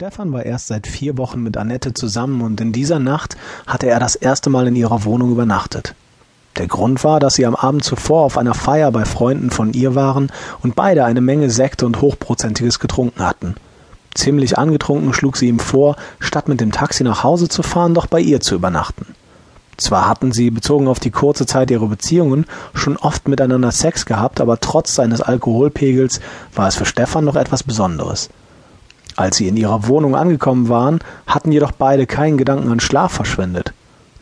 Stefan war erst seit vier Wochen mit Annette zusammen und in dieser Nacht hatte er das erste Mal in ihrer Wohnung übernachtet. Der Grund war, dass sie am Abend zuvor auf einer Feier bei Freunden von ihr waren und beide eine Menge Sekte und Hochprozentiges getrunken hatten. Ziemlich angetrunken schlug sie ihm vor, statt mit dem Taxi nach Hause zu fahren, doch bei ihr zu übernachten. Zwar hatten sie, bezogen auf die kurze Zeit ihrer Beziehungen, schon oft miteinander Sex gehabt, aber trotz seines Alkoholpegels war es für Stefan noch etwas Besonderes. Als sie in ihrer Wohnung angekommen waren, hatten jedoch beide keinen Gedanken an Schlaf verschwendet.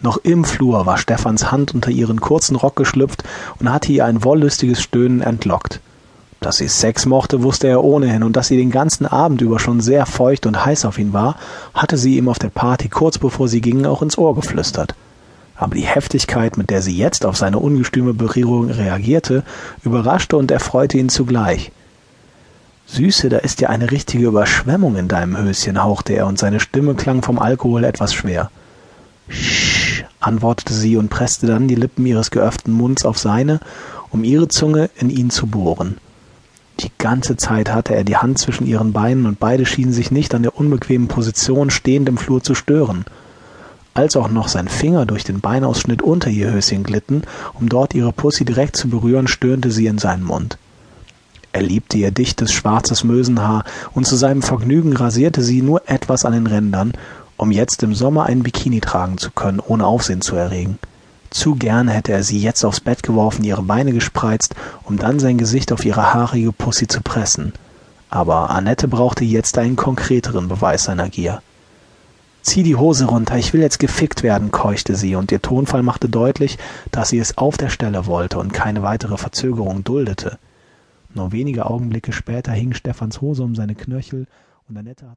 Noch im Flur war Stefans Hand unter ihren kurzen Rock geschlüpft und hatte ihr ein wollüstiges Stöhnen entlockt. Dass sie Sex mochte, wusste er ohnehin, und dass sie den ganzen Abend über schon sehr feucht und heiß auf ihn war, hatte sie ihm auf der Party kurz bevor sie gingen auch ins Ohr geflüstert. Aber die Heftigkeit, mit der sie jetzt auf seine ungestüme Berührung reagierte, überraschte und erfreute ihn zugleich. Süße, da ist ja eine richtige Überschwemmung in deinem Höschen, hauchte er, und seine Stimme klang vom Alkohol etwas schwer. Sch, antwortete sie und presste dann die Lippen ihres geöffneten Munds auf seine, um ihre Zunge in ihn zu bohren. Die ganze Zeit hatte er die Hand zwischen ihren Beinen und beide schienen sich nicht an der unbequemen Position stehend im Flur zu stören. Als auch noch sein Finger durch den Beinausschnitt unter ihr Höschen glitten, um dort ihre Pussy direkt zu berühren, stöhnte sie in seinen Mund. Er liebte ihr dichtes, schwarzes Mösenhaar, und zu seinem Vergnügen rasierte sie nur etwas an den Rändern, um jetzt im Sommer ein Bikini tragen zu können, ohne Aufsehen zu erregen. Zu gerne hätte er sie jetzt aufs Bett geworfen, ihre Beine gespreizt, um dann sein Gesicht auf ihre haarige Pussy zu pressen. Aber Annette brauchte jetzt einen konkreteren Beweis seiner Gier. Zieh die Hose runter, ich will jetzt gefickt werden, keuchte sie, und ihr Tonfall machte deutlich, dass sie es auf der Stelle wollte und keine weitere Verzögerung duldete. Nur wenige Augenblicke später hing Stefans Hose um seine Knöchel und Annette hatte